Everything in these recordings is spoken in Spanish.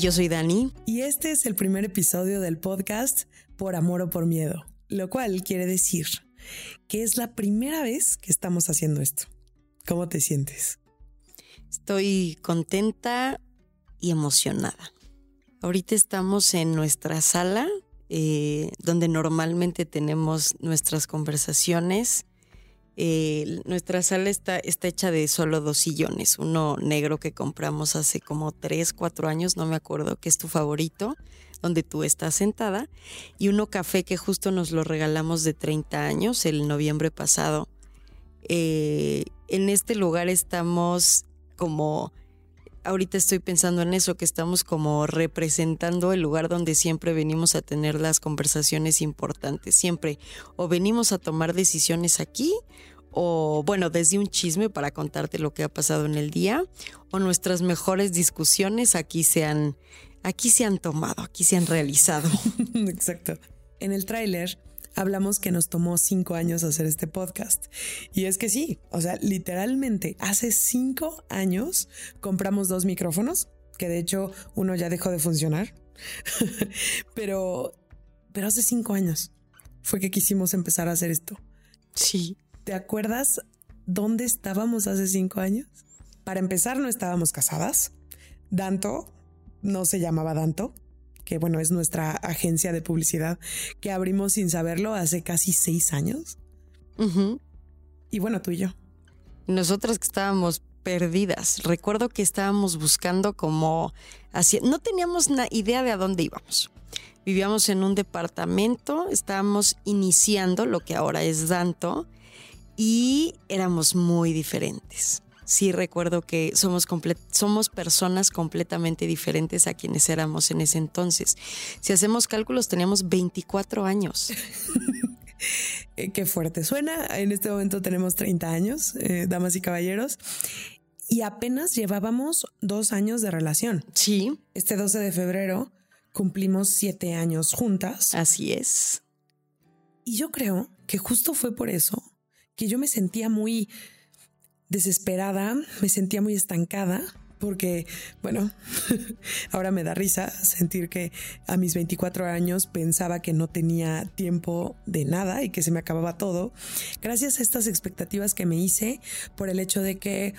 yo soy Dani. Y este es el primer episodio del podcast Por Amor o por Miedo, lo cual quiere decir que es la primera vez que estamos haciendo esto. ¿Cómo te sientes? Estoy contenta y emocionada. Ahorita estamos en nuestra sala, eh, donde normalmente tenemos nuestras conversaciones. Eh, nuestra sala está, está hecha de solo dos sillones, uno negro que compramos hace como tres, cuatro años, no me acuerdo, que es tu favorito, donde tú estás sentada, y uno café que justo nos lo regalamos de 30 años, el noviembre pasado. Eh, en este lugar estamos como ahorita estoy pensando en eso, que estamos como representando el lugar donde siempre venimos a tener las conversaciones importantes. Siempre o venimos a tomar decisiones aquí, o bueno, desde un chisme para contarte lo que ha pasado en el día, o nuestras mejores discusiones aquí se han, aquí se han tomado, aquí se han realizado. Exacto. En el tráiler hablamos que nos tomó cinco años hacer este podcast. Y es que sí, o sea, literalmente hace cinco años compramos dos micrófonos, que de hecho uno ya dejó de funcionar, pero, pero hace cinco años fue que quisimos empezar a hacer esto. Sí. ¿Te acuerdas dónde estábamos hace cinco años? Para empezar, no estábamos casadas. Danto no se llamaba Danto que bueno, es nuestra agencia de publicidad que abrimos sin saberlo hace casi seis años. Y bueno, tú y yo. Nosotras que estábamos perdidas. Recuerdo que estábamos buscando como así, no teníamos una idea de a dónde íbamos. Vivíamos en un departamento, estábamos iniciando lo que ahora es Danto y éramos muy diferentes sí recuerdo que somos, somos personas completamente diferentes a quienes éramos en ese entonces. Si hacemos cálculos, teníamos 24 años. Eh, qué fuerte suena. En este momento tenemos 30 años, eh, damas y caballeros. Y apenas llevábamos dos años de relación. Sí. Este 12 de febrero cumplimos siete años juntas. Así es. Y yo creo que justo fue por eso que yo me sentía muy desesperada, me sentía muy estancada porque, bueno, ahora me da risa sentir que a mis 24 años pensaba que no tenía tiempo de nada y que se me acababa todo, gracias a estas expectativas que me hice por el hecho de que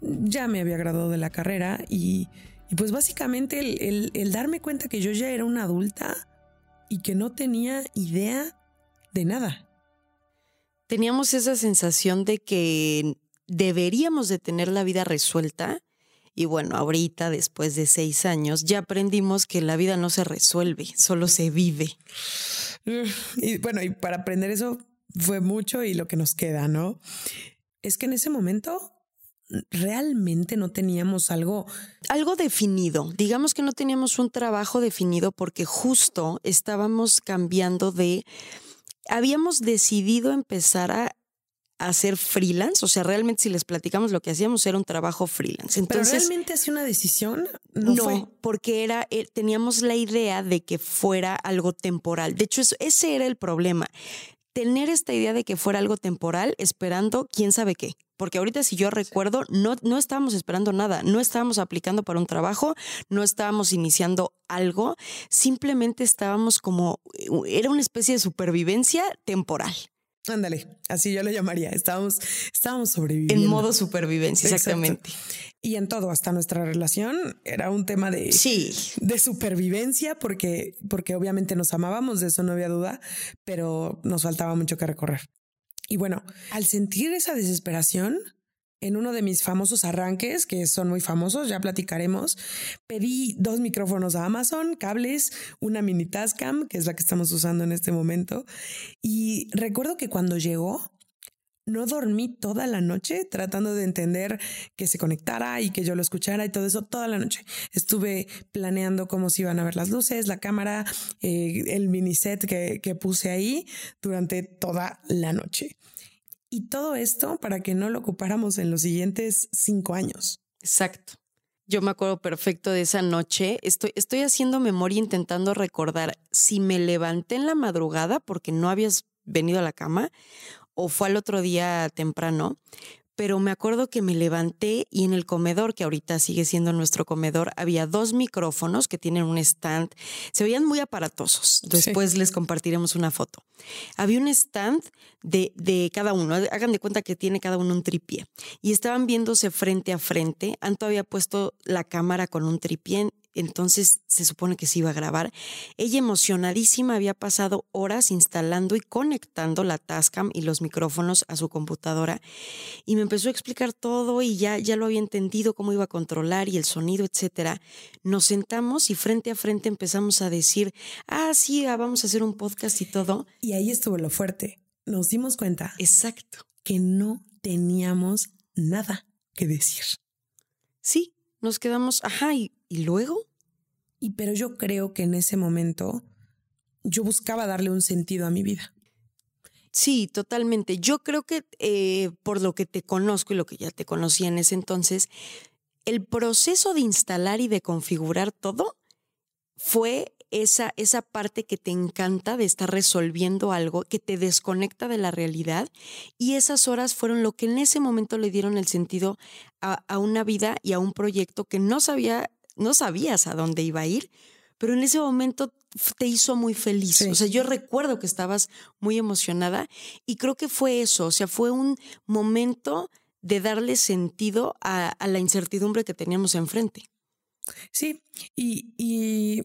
ya me había graduado de la carrera y, pues básicamente el, el darme cuenta que yo ya era una adulta y que no tenía idea de nada. Teníamos esa sensación de que deberíamos de tener la vida resuelta. Y bueno, ahorita, después de seis años, ya aprendimos que la vida no se resuelve, solo se vive. Y bueno, y para aprender eso fue mucho y lo que nos queda, ¿no? Es que en ese momento realmente no teníamos algo... Algo definido. Digamos que no teníamos un trabajo definido porque justo estábamos cambiando de... Habíamos decidido empezar a hacer freelance, o sea, realmente si les platicamos lo que hacíamos era un trabajo freelance. Entonces, ¿Pero realmente hace una decisión? No, porque era, eh, teníamos la idea de que fuera algo temporal. De hecho, ese era el problema. Tener esta idea de que fuera algo temporal esperando quién sabe qué. Porque ahorita si yo recuerdo, no, no estábamos esperando nada, no estábamos aplicando para un trabajo, no estábamos iniciando algo, simplemente estábamos como, eh, era una especie de supervivencia temporal. Ándale, así yo lo llamaría. Estábamos, estábamos sobreviviendo. En modo supervivencia, exactamente. Y en todo, hasta nuestra relación era un tema de, sí. de supervivencia, porque, porque obviamente nos amábamos, de eso no había duda, pero nos faltaba mucho que recorrer. Y bueno, al sentir esa desesperación, en uno de mis famosos arranques, que son muy famosos, ya platicaremos, pedí dos micrófonos a Amazon, cables, una mini Tascam, que es la que estamos usando en este momento. Y recuerdo que cuando llegó, no dormí toda la noche tratando de entender que se conectara y que yo lo escuchara y todo eso toda la noche. Estuve planeando cómo se iban a ver las luces, la cámara, eh, el mini set que, que puse ahí durante toda la noche. Y todo esto para que no lo ocupáramos en los siguientes cinco años. Exacto. Yo me acuerdo perfecto de esa noche. Estoy, estoy haciendo memoria intentando recordar si me levanté en la madrugada porque no habías venido a la cama o fue al otro día temprano, pero me acuerdo que me levanté y en el comedor, que ahorita sigue siendo nuestro comedor, había dos micrófonos que tienen un stand. Se veían muy aparatosos. Después les compartiremos una foto. Había un stand de, de, cada uno. Hagan de cuenta que tiene cada uno un tripié. Y estaban viéndose frente a frente. Anto había puesto la cámara con un tripié entonces se supone que se iba a grabar. Ella emocionadísima había pasado horas instalando y conectando la Tascam y los micrófonos a su computadora y me empezó a explicar todo y ya, ya lo había entendido cómo iba a controlar y el sonido, etcétera. Nos sentamos y frente a frente empezamos a decir, ah, sí, ah, vamos a hacer un podcast y todo. Y ahí estuvo lo fuerte. Nos dimos cuenta. Exacto. Que no teníamos nada que decir. Sí, nos quedamos, ajá, ¿y, luego? Y pero yo creo que en ese momento yo buscaba darle un sentido a mi vida. Sí, totalmente. Yo creo que eh, por lo que te conozco y lo que ya te conocía en ese entonces, el proceso de instalar y de configurar todo fue esa, esa parte que te encanta de estar resolviendo algo, que te desconecta de la realidad. Y esas horas fueron lo que en ese momento le dieron el sentido a, una vida y a un proyecto que no sabía, no sabías a dónde iba a ir, pero en ese momento te hizo muy feliz. O sea, yo recuerdo que estabas muy emocionada y creo que fue eso, o sea, fue un momento de darle sentido a, la incertidumbre que teníamos enfrente. Sí, y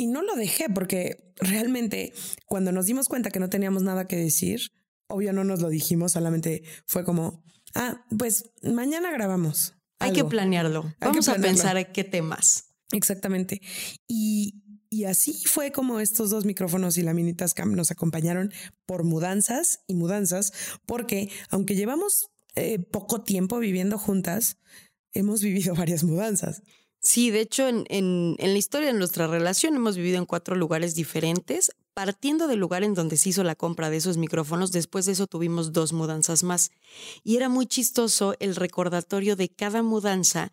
y no lo dejé porque realmente cuando nos dimos cuenta que no teníamos nada que decir, obvio no nos lo dijimos, solamente fue como, ah, pues mañana grabamos. Hay que planearlo. Vamos a pensar qué temas. Exactamente. Y, y así fue como estos dos micrófonos y la mini Tascam nos acompañaron por mudanzas y mudanzas, porque aunque llevamos eh, poco tiempo viviendo juntas, hemos vivido varias mudanzas. Sí, de hecho, en, en, en, la historia de nuestra relación hemos vivido en cuatro lugares diferentes. Partiendo del lugar en donde se hizo la compra de esos micrófonos, después de eso tuvimos dos mudanzas más. Y era muy chistoso el recordatorio de cada mudanza.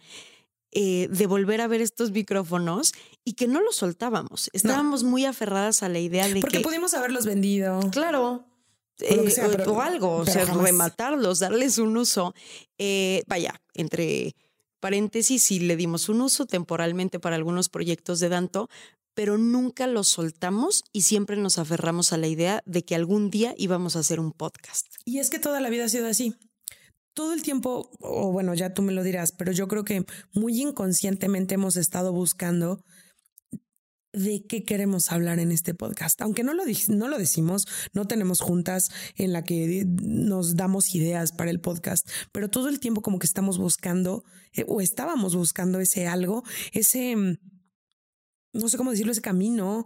Eh, de volver a ver estos micrófonos y que no los soltábamos. Estábamos muy aferradas a la idea de Porque que. pudimos haberlos vendido. Claro. Eh, o, algo, o sea, rematarlos, darles un uso. Eh, vaya, entre paréntesis, sí le dimos un uso temporalmente para algunos proyectos de Danto, pero nunca lo soltamos y siempre nos aferramos a la idea de que algún día íbamos a hacer un podcast. Y es que toda la vida ha sido así. Todo el tiempo, o bueno, ya tú me lo dirás, pero yo creo que muy inconscientemente hemos estado buscando de qué queremos hablar en este podcast. Aunque no lo, no lo decimos, no tenemos juntas en la que nos damos ideas para el podcast, pero todo el tiempo como que estamos buscando eh, o estábamos buscando ese algo, ese, mm, no sé cómo decirlo, ese camino,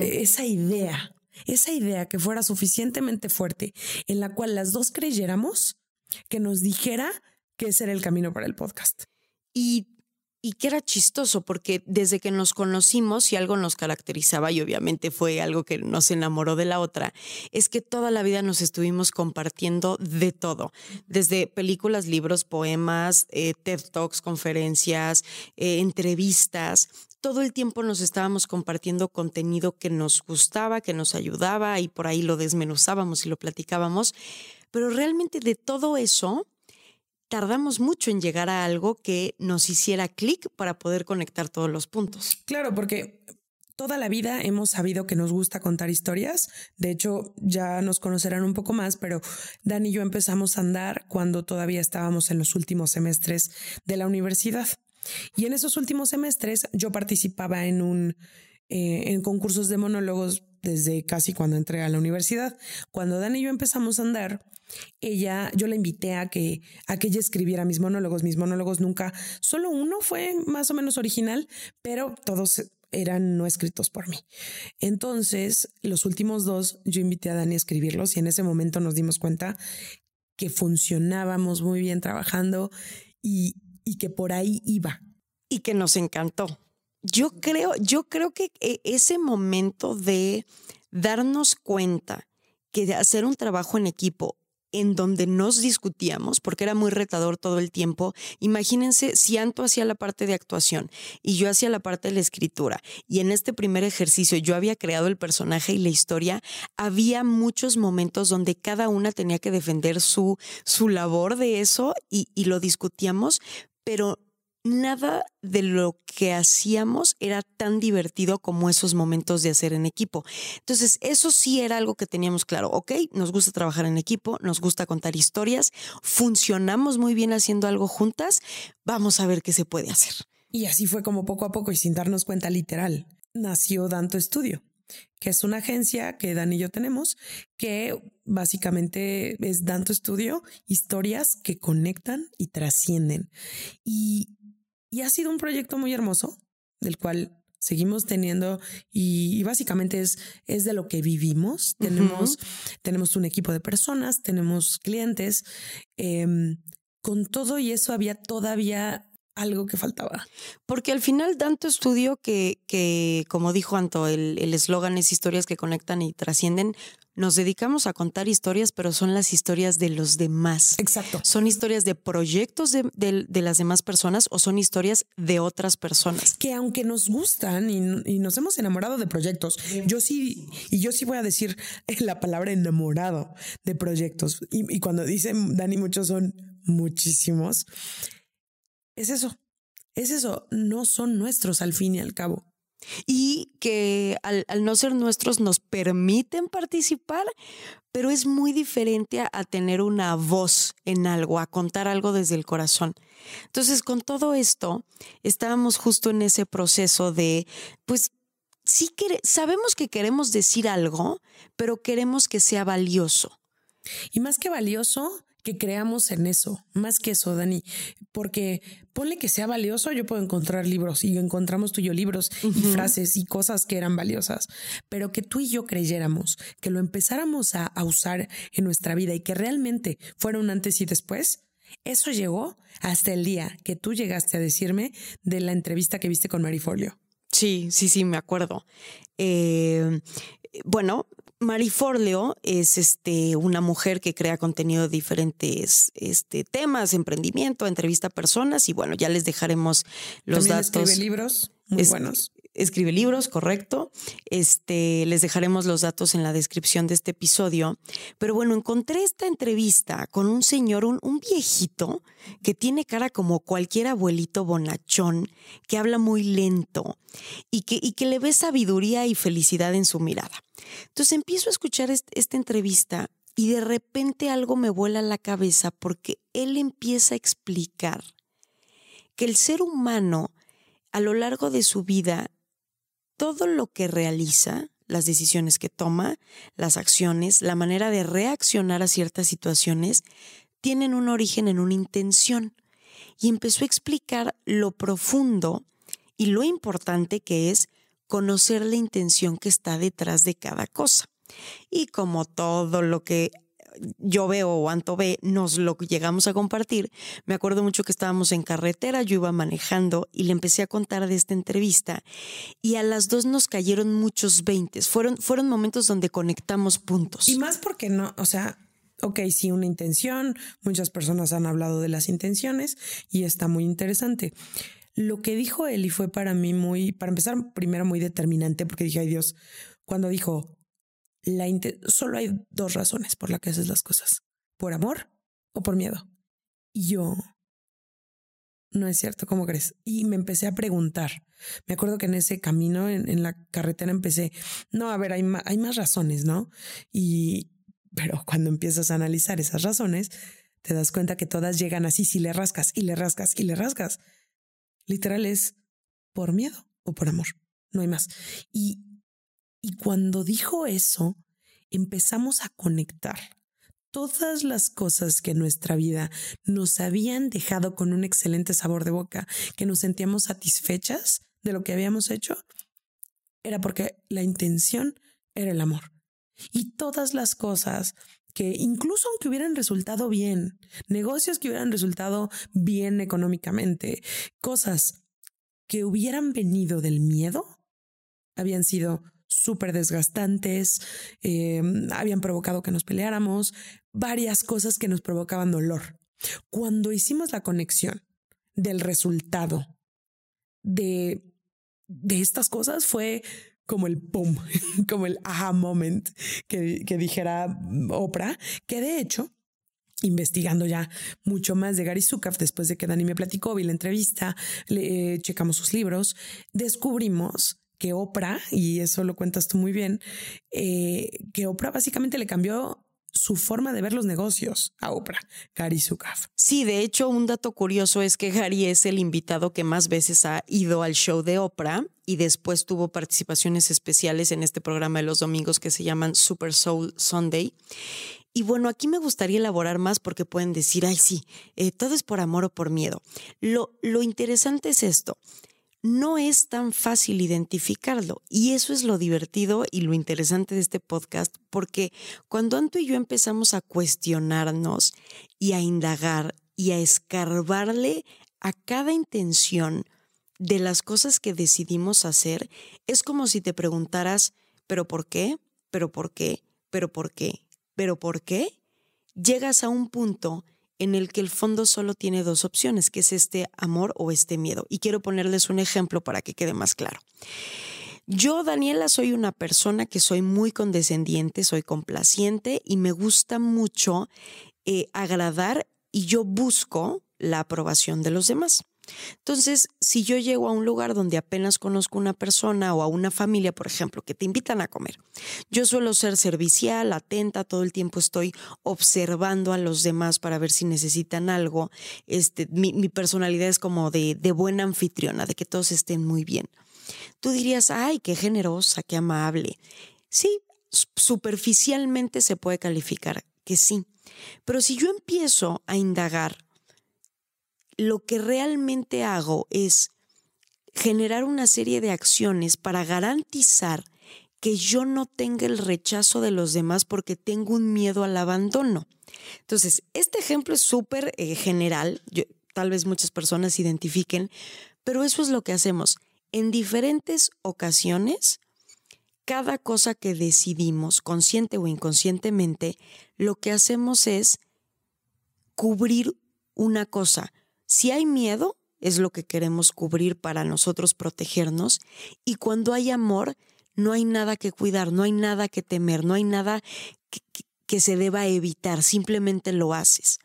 esa idea, esa idea que fuera suficientemente fuerte en la cual las dos creyéramos que nos dijera que ese era el camino para el podcast. Y y que era chistoso porque desde que nos conocimos y algo nos caracterizaba y obviamente fue algo que nos enamoró de la otra, es que toda la vida nos estuvimos compartiendo de todo, desde películas, libros, poemas, eh, TED Talks, conferencias, eh, entrevistas. Todo el tiempo nos estábamos compartiendo contenido que nos gustaba, que nos ayudaba y por ahí lo desmenuzábamos y lo platicábamos. Pero realmente de todo eso, tardamos mucho en llegar a algo que nos hiciera clic para poder conectar todos los puntos. Claro, porque toda la vida hemos sabido que nos gusta contar historias. De hecho, ya nos conocerán un poco más, pero Dan y yo empezamos a andar cuando todavía estábamos en los últimos semestres de la universidad. Y en esos últimos semestres yo participaba en un eh, en concursos de monólogos desde casi cuando entré a la universidad. Cuando Dan y yo empezamos a andar, ella, yo la invité a que, a que ella escribiera mis monólogos. Mis monólogos nunca, solo uno fue más o menos original, pero todos eran no escritos por mí. Entonces, los últimos dos, yo invité a Dani a escribirlos y en ese momento nos dimos cuenta que funcionábamos muy bien trabajando y, y que por ahí iba. Y que nos encantó. Yo creo, yo creo que e, ese momento de darnos cuenta que hacer un trabajo en equipo en donde nos discutíamos, porque era muy retador todo el tiempo. Imagínense si Anto hacía la parte de actuación y yo hacía la parte de la escritura, y en este primer ejercicio yo había creado el personaje y la historia, había muchos momentos donde cada una tenía que defender su, su labor de eso y lo discutíamos, pero nada de lo que hacíamos era tan divertido como esos momentos de hacer en equipo. Entonces, eso sí era algo que teníamos claro. Ok, nos gusta trabajar en equipo, nos gusta contar historias, funcionamos muy bien haciendo algo juntas, vamos a ver qué se puede hacer. Y así fue como poco a poco y sin darnos cuenta literal, nació Danto Estudio que es una agencia que Dan y yo tenemos, que básicamente es Danto Estudio, historias que conectan y trascienden. Y y ha sido un proyecto muy hermoso, del cual seguimos teniendo y, básicamente es, es de lo que vivimos. Tenemos, tenemos un equipo de personas, tenemos clientes. Em, con todo y eso había todavía algo que faltaba. Porque al final tanto estudio que, que como dijo Anto, el eslogan es historias que conectan y trascienden, nos dedicamos a contar historias, pero son las historias de los demás. Exacto. Son historias de proyectos de, las demás personas o son historias de otras personas. Que aunque nos gustan y, nos hemos enamorado de proyectos, yo sí, y yo sí voy a decir la palabra enamorado de proyectos. Y, y cuando dicen Dani, muchos son muchísimos. Es eso, es eso, no son nuestros al fin y al cabo y que al, no ser nuestros nos permiten participar, pero es muy diferente a, tener una voz en algo, a contar algo desde el corazón. Entonces, con todo esto, estábamos justo en ese proceso de, pues, sí sabemos que queremos decir algo, pero queremos que sea valioso. Y más que valioso, que creamos en eso, más que eso, Dani, porque ponle que sea valioso, yo puedo encontrar libros y encontramos tú y yo libros y frases y cosas que eran valiosas, pero que tú y yo creyéramos, que lo empezáramos a, usar en nuestra vida y que realmente fuera un antes y después, eso llegó hasta el día que tú llegaste a decirme de la entrevista que viste con Marifolio. Sí, sí, sí, me acuerdo. Eh, bueno, Mari Forleo es este, una mujer que crea contenido de diferentes este, temas, emprendimiento, entrevista a personas y bueno, ya les dejaremos los También datos. Escribe libros muy buenos. Escribe libros, correcto. Este, les dejaremos los datos en la descripción de este episodio. Pero bueno, encontré esta entrevista con un señor, un, viejito, que tiene cara como cualquier abuelito bonachón, que habla muy lento y que, le ve sabiduría y felicidad en su mirada. Entonces empiezo a escuchar esta entrevista y de repente algo me vuela la cabeza porque él empieza a explicar que el ser humano a lo largo de su vida, todo lo que realiza, las decisiones que toma, las acciones, la manera de reaccionar a ciertas situaciones, tienen un origen en una intención. Y empezó a explicar lo profundo y lo importante que es conocer la intención que está detrás de cada cosa. Y como todo lo que yo veo o Anto ve, nos lo llegamos a compartir. Me acuerdo mucho que estábamos en carretera, yo iba manejando y le empecé a contar de esta entrevista y a las dos nos cayeron muchos veintes. Fueron, fueron momentos donde conectamos puntos. Y más porque no, o sea, ok, sí, una intención, muchas personas han hablado de las intenciones y está muy interesante. Lo que dijo Eli fue para mí muy, para empezar, primero muy determinante, porque dije, ay Dios, cuando dijo, solo hay dos razones por las que haces las cosas, por amor o por miedo. Y yo, no es cierto, ¿cómo crees? Y me empecé a preguntar. Me acuerdo que en ese camino, en, la carretera, empecé, no, a ver, hay, hay más razones, ¿no? Y, pero cuando empiezas a analizar esas razones, te das cuenta que todas llegan así, si le rascas y le rascas y le rascas literal es por miedo o por amor, no hay más. Y, y cuando dijo eso, empezamos a conectar todas las cosas que en nuestra vida nos habían dejado con un excelente sabor de boca, que nos sentíamos satisfechas de lo que habíamos hecho, era porque la intención era el amor. Y todas las cosas que incluso aunque hubieran resultado bien, negocios que hubieran resultado bien económicamente, cosas que hubieran venido del miedo, habían sido súper desgastantes, eh, habían provocado que nos peleáramos, varias cosas que nos provocaban dolor. Cuando hicimos la conexión del resultado de, de estas cosas fue como el pum, como el aha moment que, que dijera Oprah, que de hecho investigando ya mucho más de Gary Zukav después de que Dani me platicó, vi la entrevista, le, eh, checamos sus libros, descubrimos que Oprah, y eso lo cuentas tú muy bien, eh, que Oprah básicamente le cambió su forma de ver los negocios a Oprah, Gary Zukav. Sí, de hecho, un dato curioso es que Gary es el invitado que más veces ha ido al show de Oprah y después tuvo participaciones especiales en este programa de los domingos que se llaman Super Soul Sunday. Y bueno, aquí me gustaría elaborar más porque pueden decir, ay, sí, eh, todo es por amor o por miedo. Lo, lo interesante es esto no es tan fácil identificarlo. Y eso es lo divertido y lo interesante de este podcast, porque cuando Anto y yo empezamos a cuestionarnos y a indagar y a escarbarle a cada intención de las cosas que decidimos hacer, es como si te preguntaras, ¿pero por qué? ¿pero por qué? ¿pero por qué? ¿pero por qué? Llegas a un punto en el que el fondo solo tiene dos opciones, que es este amor o este miedo. Y quiero ponerles un ejemplo para que quede más claro. Yo, Daniela, soy una persona que soy muy condescendiente, soy complaciente y me gusta mucho eh, agradar y yo busco la aprobación de los demás. Entonces, si yo llego a un lugar donde apenas conozco una persona o a una familia, por ejemplo, que te invitan a comer, yo suelo ser servicial, atenta, todo el tiempo estoy observando a los demás para ver si necesitan algo. Este, mi, personalidad es como de, de buena anfitriona, de que todos estén muy bien. Tú dirías, ay, qué generosa, qué amable. Sí, superficialmente se puede calificar que sí. Pero si yo empiezo a indagar lo que realmente hago es generar una serie de acciones para garantizar que yo no tenga el rechazo de los demás porque tengo un miedo al abandono. Entonces, este ejemplo es súper eh, general, tal vez muchas personas identifiquen, pero eso es lo que hacemos. En diferentes ocasiones, cada cosa que decidimos, consciente o inconscientemente, lo que hacemos es cubrir una cosa. Si hay miedo, es lo que queremos cubrir para nosotros protegernos. Y cuando hay amor, no hay nada que cuidar, no hay nada que temer, no hay nada que, se deba evitar, simplemente lo haces.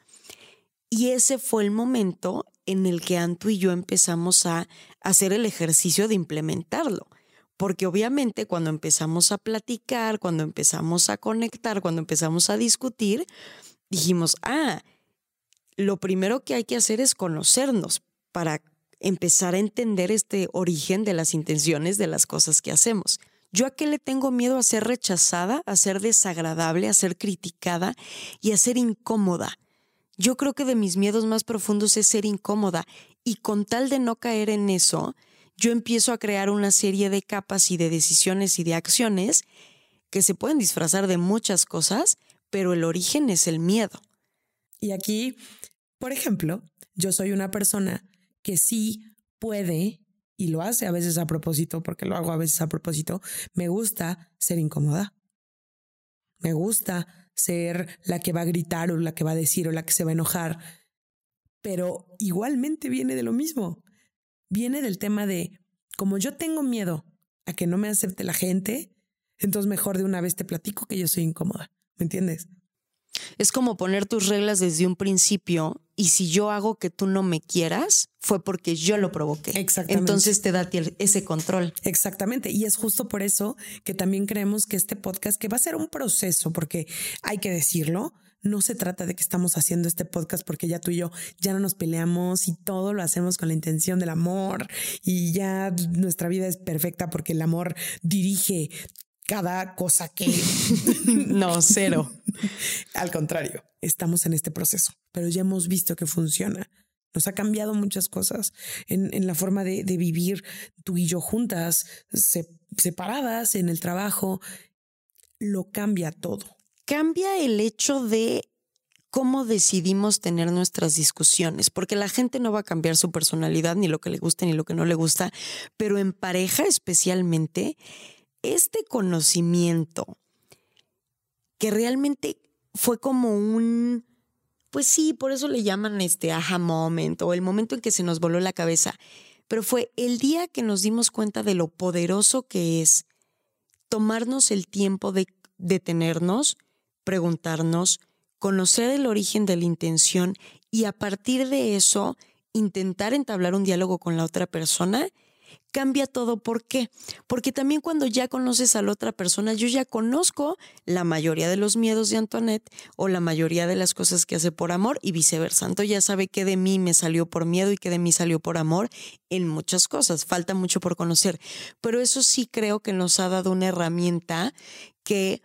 Y ese fue el momento en el que Antu y yo empezamos a hacer el ejercicio de implementarlo. Porque obviamente cuando empezamos a platicar, cuando empezamos a conectar, cuando empezamos a discutir, dijimos, ah, lo primero que hay que hacer es conocernos para empezar a entender este origen de las intenciones de las cosas que hacemos. ¿Yo a qué le tengo miedo a ser rechazada, a ser desagradable, a ser criticada y a ser incómoda? Yo creo que de mis miedos más profundos es ser incómoda y con tal de no caer en eso, yo empiezo a crear una serie de capas y de decisiones y de acciones que se pueden disfrazar de muchas cosas, pero el origen es el miedo. Y aquí, por ejemplo, yo soy una persona que sí puede y lo hace a veces a propósito, porque lo hago a veces a propósito, me gusta ser incómoda. Me gusta ser la que va a gritar o la que va a decir o la que se va a enojar. Pero igualmente viene de lo mismo. Viene del tema de, como yo tengo miedo a que no me acepte la gente, entonces mejor de una vez te platico que yo soy incómoda. ¿Me entiendes? Es como poner tus reglas desde un principio y si yo hago que tú no me quieras, fue porque yo lo provoqué. Exactamente. Entonces te da ese control. Exactamente. Y es justo por eso que también creemos que este podcast, que va a ser un proceso, porque hay que decirlo, no se trata de que estamos haciendo este podcast porque ya tú y yo ya no nos peleamos y todo lo hacemos con la intención del amor y ya nuestra vida es perfecta porque el amor dirige cada cosa que... no, cero. Al contrario, estamos en este proceso, pero ya hemos visto que funciona. Nos ha cambiado muchas cosas en, la forma de, vivir tú y yo juntas, separadas en el trabajo. Lo cambia todo. Cambia el hecho de cómo decidimos tener nuestras discusiones, porque la gente no va a cambiar su personalidad, ni lo que le gusta, ni lo que no le gusta, pero en pareja especialmente este conocimiento que realmente fue como un, pues sí, por eso le llaman este aha moment o el momento en que se nos voló la cabeza. Pero fue el día que nos dimos cuenta de lo poderoso que es tomarnos el tiempo de detenernos, preguntarnos, conocer el origen de la intención y a partir de eso intentar entablar un diálogo con la otra persona cambia todo. ¿Por qué? Porque también cuando ya conoces a la otra persona, yo ya conozco la mayoría de los miedos de Antoinette o la mayoría de las cosas que hace por amor y viceversa. Entonces ya sabe que de mí me salió por miedo y que de mí salió por amor en muchas cosas. Falta mucho por conocer. Pero eso sí creo que nos ha dado una herramienta que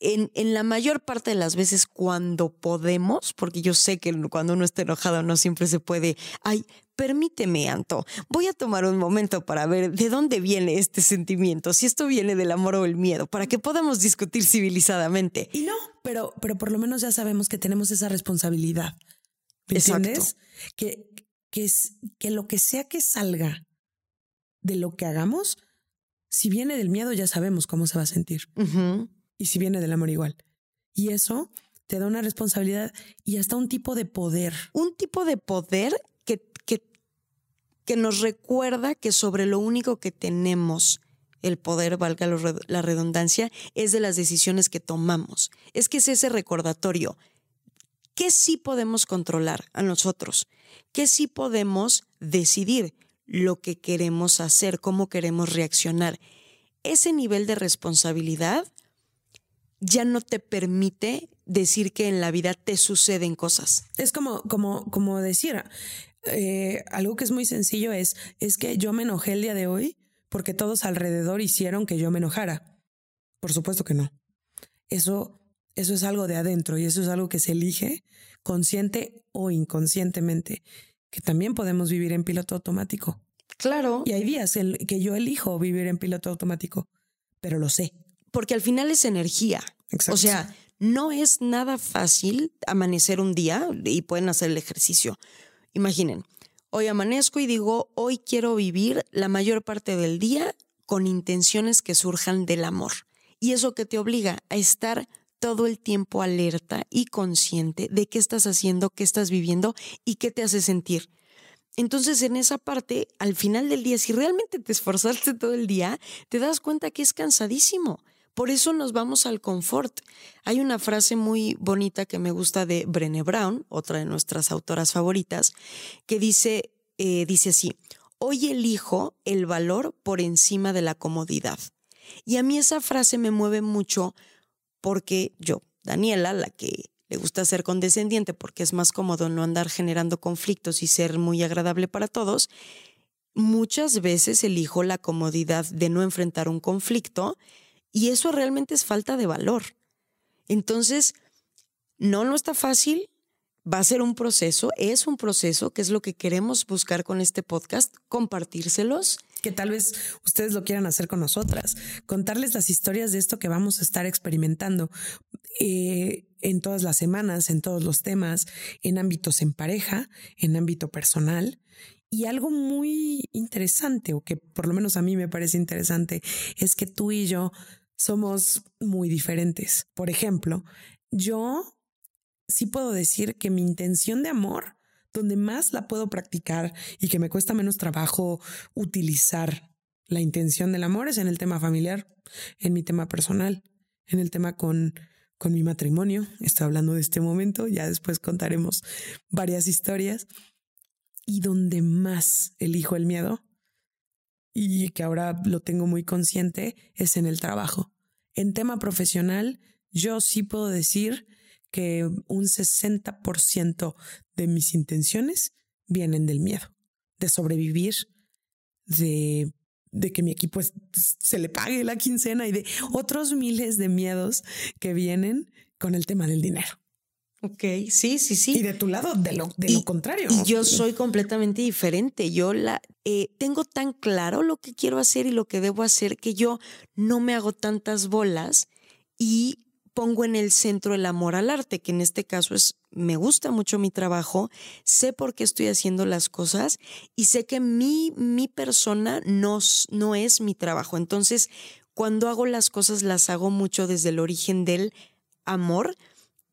en, en, la mayor parte de las veces cuando podemos, porque yo sé que cuando uno está enojado no siempre se puede, ay, permíteme, Anto, voy a tomar un momento para ver de dónde viene este sentimiento, si esto viene del amor o el miedo, para que podamos discutir civilizadamente. Y no, pero, pero por lo menos ya sabemos que tenemos esa responsabilidad. entiendes? Que, que, es, que lo que sea que salga de lo que hagamos, si viene del miedo ya sabemos cómo se va a sentir y si viene del amor igual. Y eso te da una responsabilidad y hasta un tipo de poder. Un tipo de poder que, que, que nos recuerda que sobre lo único que tenemos el poder, valga la redundancia, es de las decisiones que tomamos. Es que es ese recordatorio. ¿Qué sí podemos controlar a nosotros? ¿Qué sí podemos decidir? Lo que queremos hacer, cómo queremos reaccionar. Ese nivel de responsabilidad ya no te permite decir que en la vida te suceden cosas. Es como, como, como decir, eh, algo que es muy sencillo es, es que yo me enojé el día de hoy porque todos alrededor hicieron que yo me enojara. Por supuesto que no. Eso, eso es algo de adentro y eso es algo que se elige consciente o inconscientemente, que también podemos vivir en piloto automático. Claro. Y hay días en que yo elijo vivir en piloto automático, pero lo sé porque al final es energía. O sea, no es nada fácil amanecer un día y pueden hacer el ejercicio. Imaginen, hoy amanezco y digo, hoy quiero vivir la mayor parte del día con intenciones que surjan del amor. Y eso que te obliga a estar todo el tiempo alerta y consciente de qué estás haciendo, qué estás viviendo y qué te hace sentir. Entonces, en esa parte, al final del día, si realmente te esforzaste todo el día, te das cuenta que es cansadísimo. Por eso nos vamos al confort. Hay una frase muy bonita que me gusta de Brené Brown, otra de nuestras autoras favoritas, que dice, eh, dice así, hoy elijo el valor por encima de la comodidad. Y a mí esa frase me mueve mucho porque yo, Daniela, la que le gusta ser condescendiente porque es más cómodo no andar generando conflictos y ser muy agradable para todos, muchas veces elijo la comodidad de no enfrentar un conflicto y eso realmente es falta de valor. Entonces, no, no está fácil, va a ser un proceso, es un proceso, que es lo que queremos buscar con este podcast, compartírselos. Que tal vez ustedes lo quieran hacer con nosotras, contarles las historias de esto que vamos a estar experimentando eh, en todas las semanas, en todos los temas, en ámbitos en pareja, en ámbito personal. Y algo muy interesante, o que por lo menos a mí me parece interesante, es que tú y yo somos muy diferentes. Por ejemplo, yo sí puedo decir que mi intención de amor, donde más la puedo practicar y que me cuesta menos trabajo utilizar la intención del amor es en el tema familiar, en mi tema personal, en el tema con, con mi matrimonio. Estoy hablando de este momento, ya después contaremos varias historias. Y donde más elijo el miedo y que ahora lo tengo muy consciente es en el trabajo. En tema profesional, yo sí puedo decir que un 60% de mis intenciones vienen del miedo, de sobrevivir, de, de que mi equipo se le pague la quincena y de otros miles de miedos que vienen con el tema del dinero. Ok, sí, sí, sí. Y de tu lado, de lo, de lo contrario. Y yo soy completamente diferente. Yo la eh, tengo tan claro lo que quiero hacer y lo que debo hacer que yo no me hago tantas bolas y pongo en el centro el amor al arte, que en este caso es, me gusta mucho mi trabajo, sé por qué estoy haciendo las cosas y sé que mi, mi persona no, no es mi trabajo. Entonces, cuando hago las cosas, las hago mucho desde el origen del amor,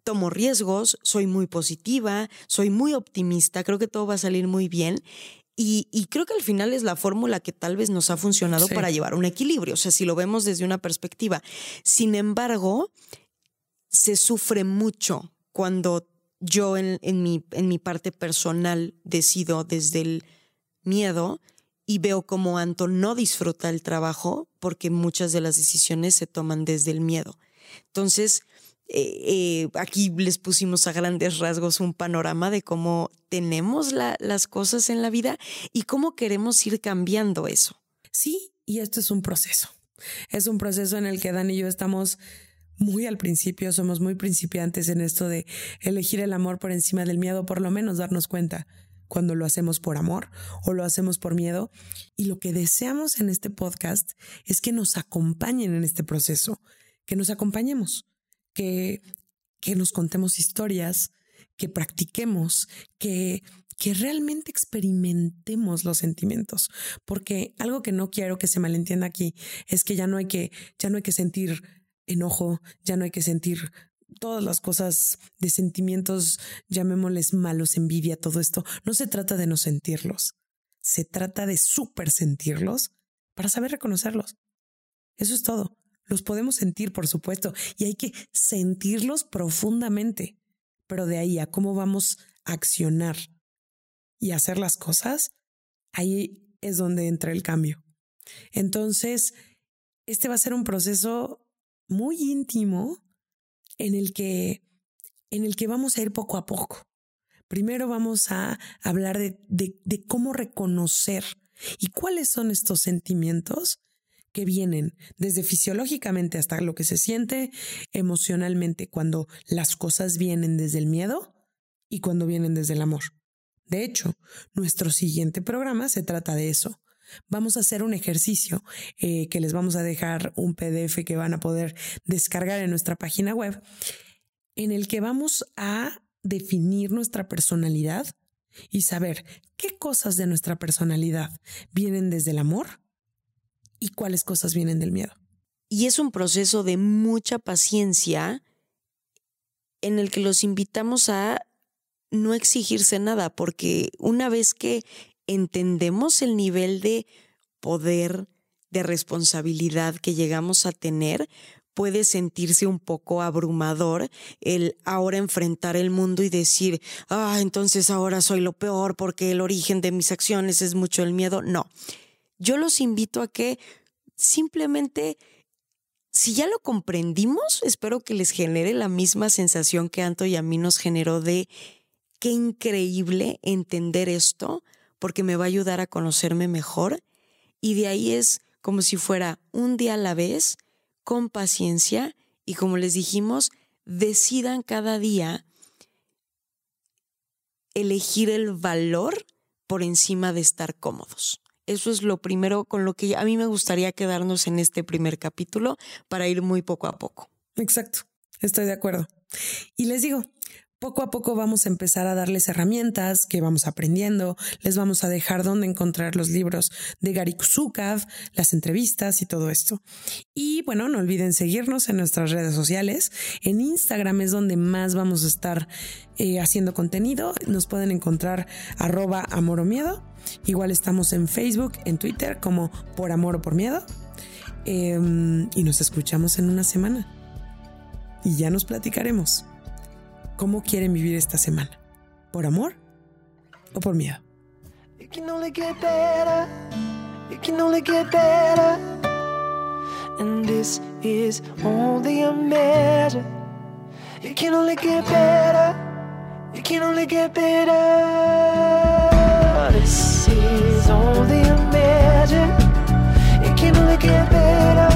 tomo riesgos, soy muy positiva, soy muy optimista, creo que todo va a salir muy bien. Y, creo que al final es la fórmula que tal vez nos ha funcionado para llevar un equilibrio, o sea, si lo vemos desde una perspectiva. Sin embargo, se sufre mucho cuando yo en, mi, en mi parte personal decido desde el miedo y veo como Anton no disfruta el trabajo porque muchas de las decisiones se toman desde el miedo. Entonces, eh, eh, aquí les pusimos a grandes rasgos un panorama de cómo tenemos las cosas en la vida y cómo queremos ir cambiando eso. Sí, y esto es un proceso. Es un proceso en el que Dan y yo estamos muy al principio, somos muy principiantes en esto de elegir el amor por encima del miedo, por lo menos darnos cuenta cuando lo hacemos por amor o lo hacemos por miedo. Y lo que deseamos en este podcast es que nos acompañen en este proceso, que nos acompañemos que, que nos contemos historias, que practiquemos, que, que realmente experimentemos los sentimientos. Porque algo que no quiero que se malentienda aquí es que ya no hay que, ya no hay que sentir enojo, ya no hay que sentir todas las cosas de sentimientos, llamémosles malos, envidia, todo esto. No se trata de no sentirlos. Se trata de súper sentirlos para saber reconocerlos. Eso es todo. Los podemos sentir, por supuesto, y hay que sentirlos profundamente. Pero de ahí a cómo vamos a accionar y hacer las cosas, ahí es donde entra el cambio. Entonces, este va a ser un proceso muy íntimo en el que, en el que vamos a ir poco a poco. Primero vamos a hablar de, cómo reconocer y cuáles son estos sentimientos que vienen desde fisiológicamente hasta lo que se siente emocionalmente cuando las cosas vienen desde el miedo y cuando vienen desde el amor. De hecho, nuestro siguiente programa se trata de eso. Vamos a hacer un ejercicio eh, que les vamos a dejar un PDF que van a poder descargar en nuestra página web, en el que vamos a definir nuestra personalidad y saber qué cosas de nuestra personalidad vienen desde el amor y cuáles cosas vienen del miedo. Y es un proceso de mucha paciencia en el que los invitamos a no exigirse nada, porque una vez que entendemos el nivel de poder, de responsabilidad que llegamos a tener, puede sentirse un poco abrumador el ahora enfrentar el mundo y decir, ah, entonces ahora soy lo peor porque el origen de mis acciones es mucho el miedo. No, yo los invito a que simplemente, si ya lo comprendimos, espero que les genere la misma sensación que Anto y a mí nos generó de qué increíble entender esto, porque me va a ayudar a conocerme mejor. Y de ahí es como si fuera un día a la vez, con paciencia, y como les dijimos, decidan cada día elegir el valor por encima de estar cómodos. Eso es lo primero con lo que a mí me gustaría quedarnos en este primer capítulo para ir muy poco a poco. Exacto, estoy de acuerdo. Y les digo, poco a poco vamos a empezar a darles herramientas que vamos aprendiendo. Les vamos a dejar dónde encontrar los libros de Gary Zukav, las entrevistas y todo esto. Y bueno, no olviden seguirnos en nuestras redes sociales. En Instagram es donde más vamos a estar eh, haciendo contenido. Nos pueden encontrar arroba amor o miedo. Igual estamos en Facebook, en Twitter como por amor o por miedo. Em, y nos escuchamos en una semana. Y ya nos platicaremos cómo quieren vivir esta semana. ¿Por amor o por miedo? It can only get better. It can only get better.